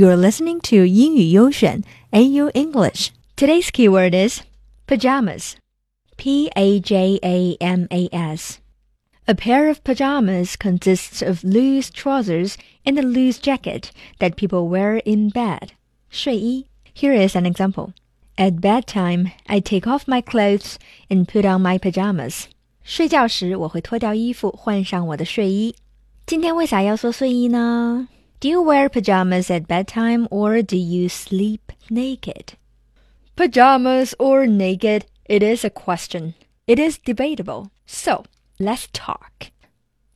You're listening to 英语优选 AU English. Today's keyword is pajamas. P A J A M A S. A pair of pajamas consists of loose trousers and a loose jacket that people wear in bed. 睡衣. Here is an example. At bedtime, I take off my clothes and put on my pajamas. 睡觉时，我会脱掉衣服，换上我的睡衣。今天为啥要说睡衣呢 ？do you wear pajamas at bedtime or do you sleep naked? Pajamas or naked, it is a question. It is debatable. So, let's talk.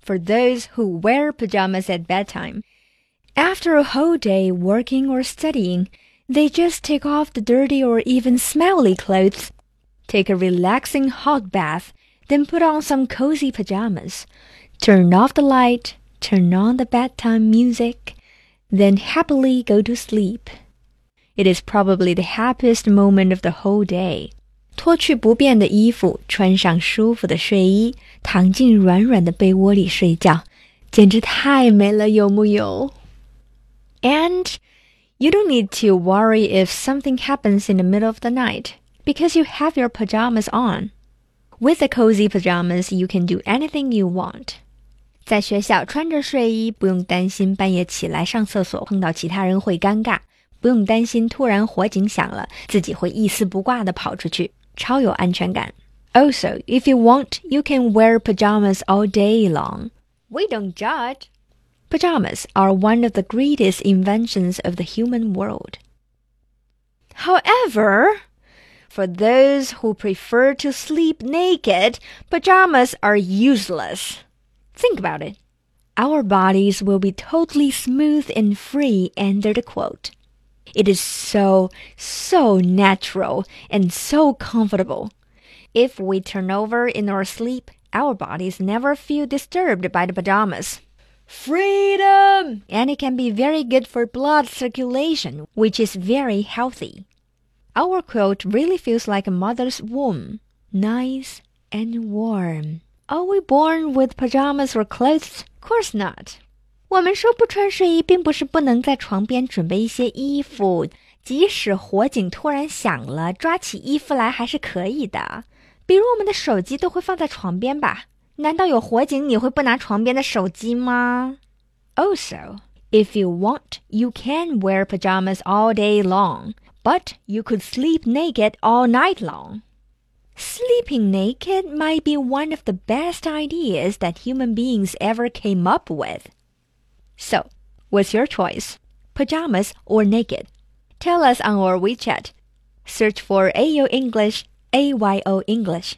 For those who wear pajamas at bedtime, after a whole day working or studying, they just take off the dirty or even smelly clothes, take a relaxing hot bath, then put on some cozy pajamas, turn off the light, turn on the bedtime music, then happily go to sleep. It is probably the happiest moment of the whole day. 脱去不便的衣服，穿上舒服的睡衣，躺进软软的被窝里睡觉，简直太美了，有木有？And you don't need to worry if something happens in the middle of the night because you have your pajamas on. With the cozy pajamas, you can do anything you want. 在学校穿着睡衣，不用担心半夜起来上厕所碰到其他人会尴尬，不用担心突然火警响了自己会一丝不挂的跑出去，超有安全感。Also, if you want, you can wear pajamas all day long. We don't judge. Pajamas are one of the greatest inventions of the human world. However, for those who prefer to sleep naked, pajamas are useless. Think about it. Our bodies will be totally smooth and free under the quote. It is so, so natural and so comfortable. If we turn over in our sleep, our bodies never feel disturbed by the pajamas. Freedom! And it can be very good for blood circulation, which is very healthy. Our quilt really feels like a mother's womb, nice and warm. Are we born with pajamas or clothes? Course not. 我们说不穿睡衣，并不是不能在床边准备一些衣服，即使火警突然响了，抓起衣服来还是可以的。比如我们的手机都会放在床边吧？难道有火警你会不拿床边的手机吗？Also, if you want, you can wear pajamas all day long, but you could sleep naked all night long. Sleeping naked might be one of the best ideas that human beings ever came up with. So, what's your choice? Pajamas or naked? Tell us on our WeChat. Search for AYO English, AYO English.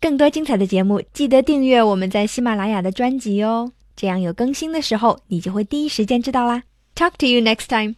更多精彩的节目，记得订阅我们在喜马拉雅的专辑哦，这样有更新的时候，你就会第一时间知道啦。Talk to you next time.